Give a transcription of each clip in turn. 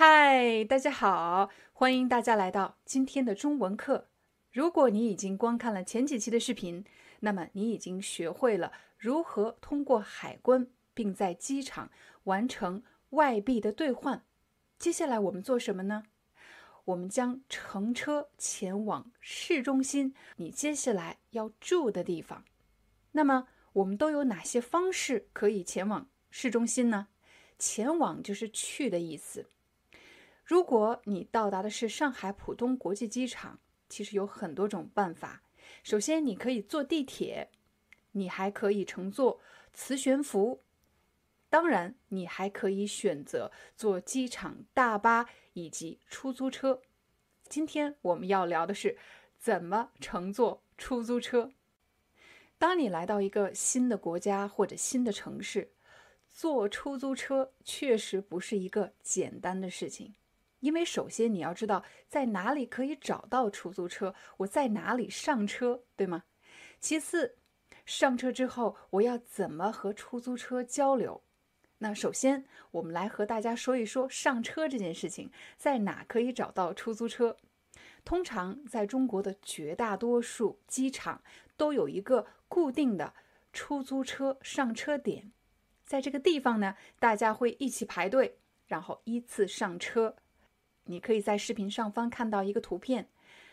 嗨，大家好，欢迎大家来到今天的中文课。如果你已经观看了前几期的视频，那么你已经学会了如何通过海关，并在机场完成外币的兑换。接下来我们做什么呢？我们将乘车前往市中心，你接下来要住的地方。那么我们都有哪些方式可以前往市中心呢？前往就是去的意思。如果你到达的是上海浦东国际机场，其实有很多种办法。首先，你可以坐地铁，你还可以乘坐磁悬浮，当然，你还可以选择坐机场大巴以及出租车。今天我们要聊的是怎么乘坐出租车。当你来到一个新的国家或者新的城市，坐出租车确实不是一个简单的事情。因为首先你要知道在哪里可以找到出租车，我在哪里上车，对吗？其次，上车之后我要怎么和出租车交流？那首先我们来和大家说一说上车这件事情，在哪可以找到出租车？通常在中国的绝大多数机场都有一个固定的出租车上车点，在这个地方呢，大家会一起排队，然后依次上车。你可以在视频上方看到一个图片，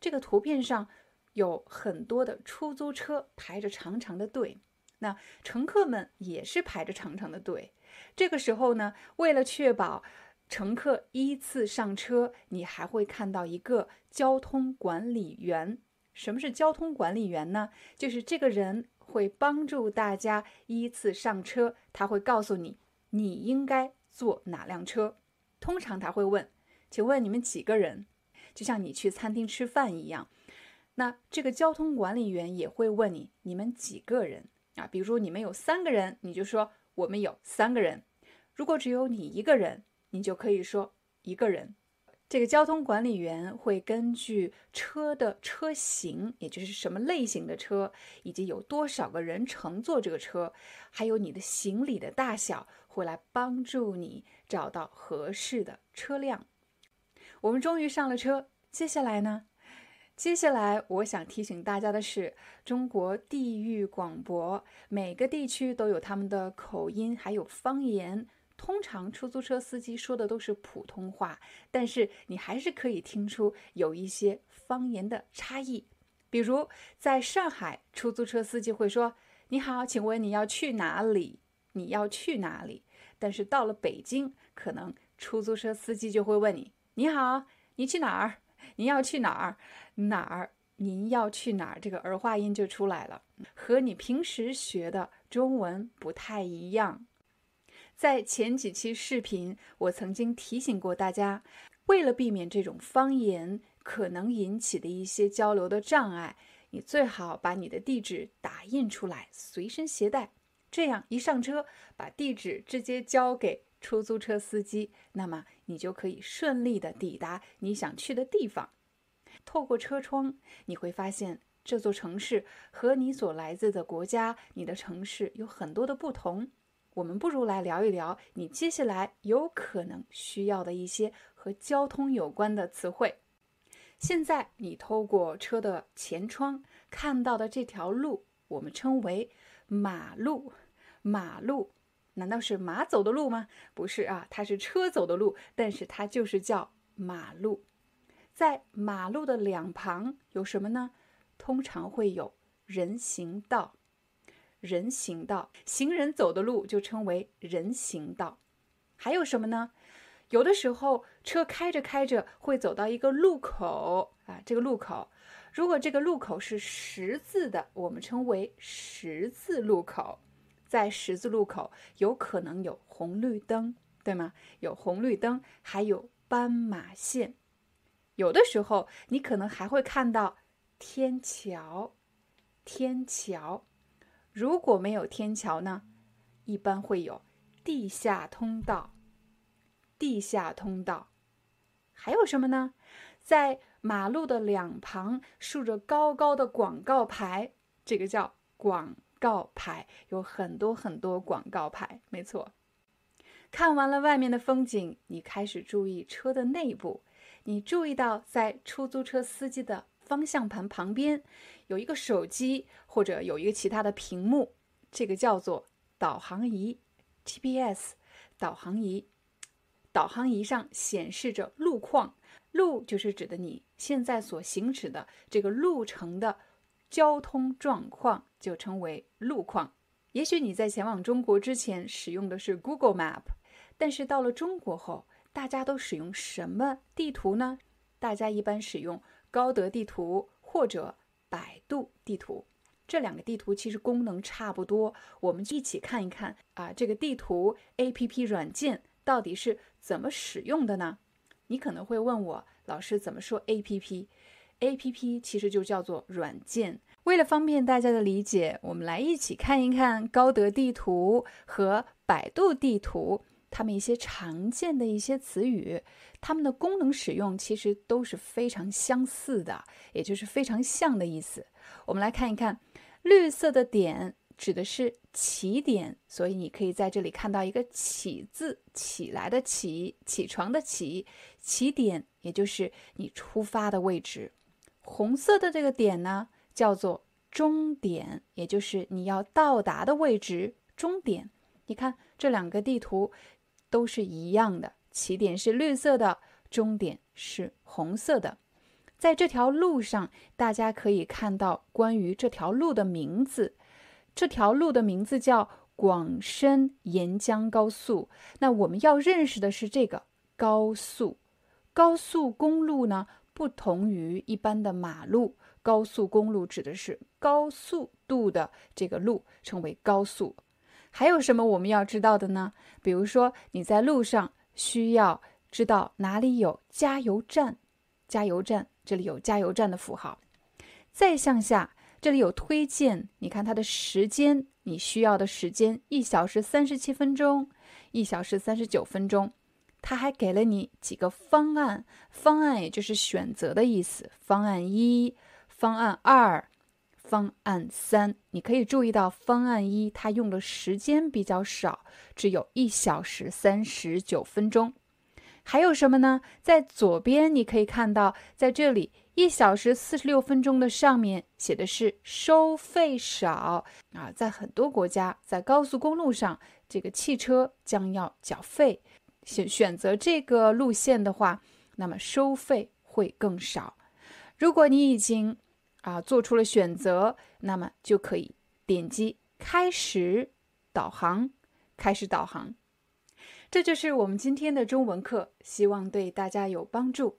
这个图片上有很多的出租车排着长长的队，那乘客们也是排着长长的队。这个时候呢，为了确保乘客依次上车，你还会看到一个交通管理员。什么是交通管理员呢？就是这个人会帮助大家依次上车，他会告诉你你应该坐哪辆车。通常他会问。请问你们几个人？就像你去餐厅吃饭一样，那这个交通管理员也会问你：你们几个人啊？比如你们有三个人，你就说我们有三个人。如果只有你一个人，你就可以说一个人。这个交通管理员会根据车的车型，也就是什么类型的车，以及有多少个人乘坐这个车，还有你的行李的大小，会来帮助你找到合适的车辆。我们终于上了车，接下来呢？接下来我想提醒大家的是，中国地域广博，每个地区都有他们的口音，还有方言。通常出租车司机说的都是普通话，但是你还是可以听出有一些方言的差异。比如在上海，出租车司机会说：“你好，请问你要去哪里？你要去哪里？”但是到了北京，可能出租车司机就会问你。你好，你去哪儿？您要去哪儿？哪儿？您要去哪儿？这个儿化音就出来了，和你平时学的中文不太一样。在前几期视频，我曾经提醒过大家，为了避免这种方言可能引起的一些交流的障碍，你最好把你的地址打印出来，随身携带，这样一上车，把地址直接交给。出租车司机，那么你就可以顺利的抵达你想去的地方。透过车窗，你会发现这座城市和你所来自的国家、你的城市有很多的不同。我们不如来聊一聊你接下来有可能需要的一些和交通有关的词汇。现在你透过车的前窗看到的这条路，我们称为马路。马路。难道是马走的路吗？不是啊，它是车走的路，但是它就是叫马路。在马路的两旁有什么呢？通常会有人行道，人行道，行人走的路就称为人行道。还有什么呢？有的时候车开着开着会走到一个路口啊，这个路口，如果这个路口是十字的，我们称为十字路口。在十字路口，有可能有红绿灯，对吗？有红绿灯，还有斑马线。有的时候，你可能还会看到天桥。天桥，如果没有天桥呢？一般会有地下通道。地下通道，还有什么呢？在马路的两旁竖着高高的广告牌，这个叫广告牌，有很多很多广告牌。没错，看完了外面的风景，你开始注意车的内部。你注意到，在出租车司机的方向盘旁边有一个手机，或者有一个其他的屏幕，这个叫做导航仪 （GPS）。导航仪，导航仪上显示着路况。路就是指的你现在所行驶的这个路程的交通状况，就称为路况。也许你在前往中国之前使用的是 Google Map，但是到了中国后，大家都使用什么地图呢？大家一般使用高德地图或者百度地图。这两个地图其实功能差不多，我们一起看一看啊，这个地图 APP 软件到底是怎么使用的呢？你可能会问我，老师怎么说 A P P？A P P 其实就叫做软件。为了方便大家的理解，我们来一起看一看高德地图和百度地图，它们一些常见的一些词语，它们的功能使用其实都是非常相似的，也就是非常像的意思。我们来看一看，绿色的点。指的是起点，所以你可以在这里看到一个“起”字，起来的“起”，起床的“起”，起点也就是你出发的位置。红色的这个点呢，叫做终点，也就是你要到达的位置。终点，你看这两个地图都是一样的，起点是绿色的，终点是红色的。在这条路上，大家可以看到关于这条路的名字。这条路的名字叫广深沿江高速。那我们要认识的是这个高速。高速公路呢，不同于一般的马路。高速公路指的是高速度的这个路，称为高速。还有什么我们要知道的呢？比如说你在路上需要知道哪里有加油站，加油站这里有加油站的符号。再向下。这里有推荐，你看它的时间，你需要的时间一小时三十七分钟，一小时三十九分钟。它还给了你几个方案，方案也就是选择的意思。方案一、方案二、方案三，你可以注意到方案一它用的时间比较少，只有一小时三十九分钟。还有什么呢？在左边你可以看到，在这里。一小时四十六分钟的上面写的是收费少啊，在很多国家，在高速公路上，这个汽车将要缴费。选选择这个路线的话，那么收费会更少。如果你已经啊做出了选择，那么就可以点击开始导航，开始导航。这就是我们今天的中文课，希望对大家有帮助。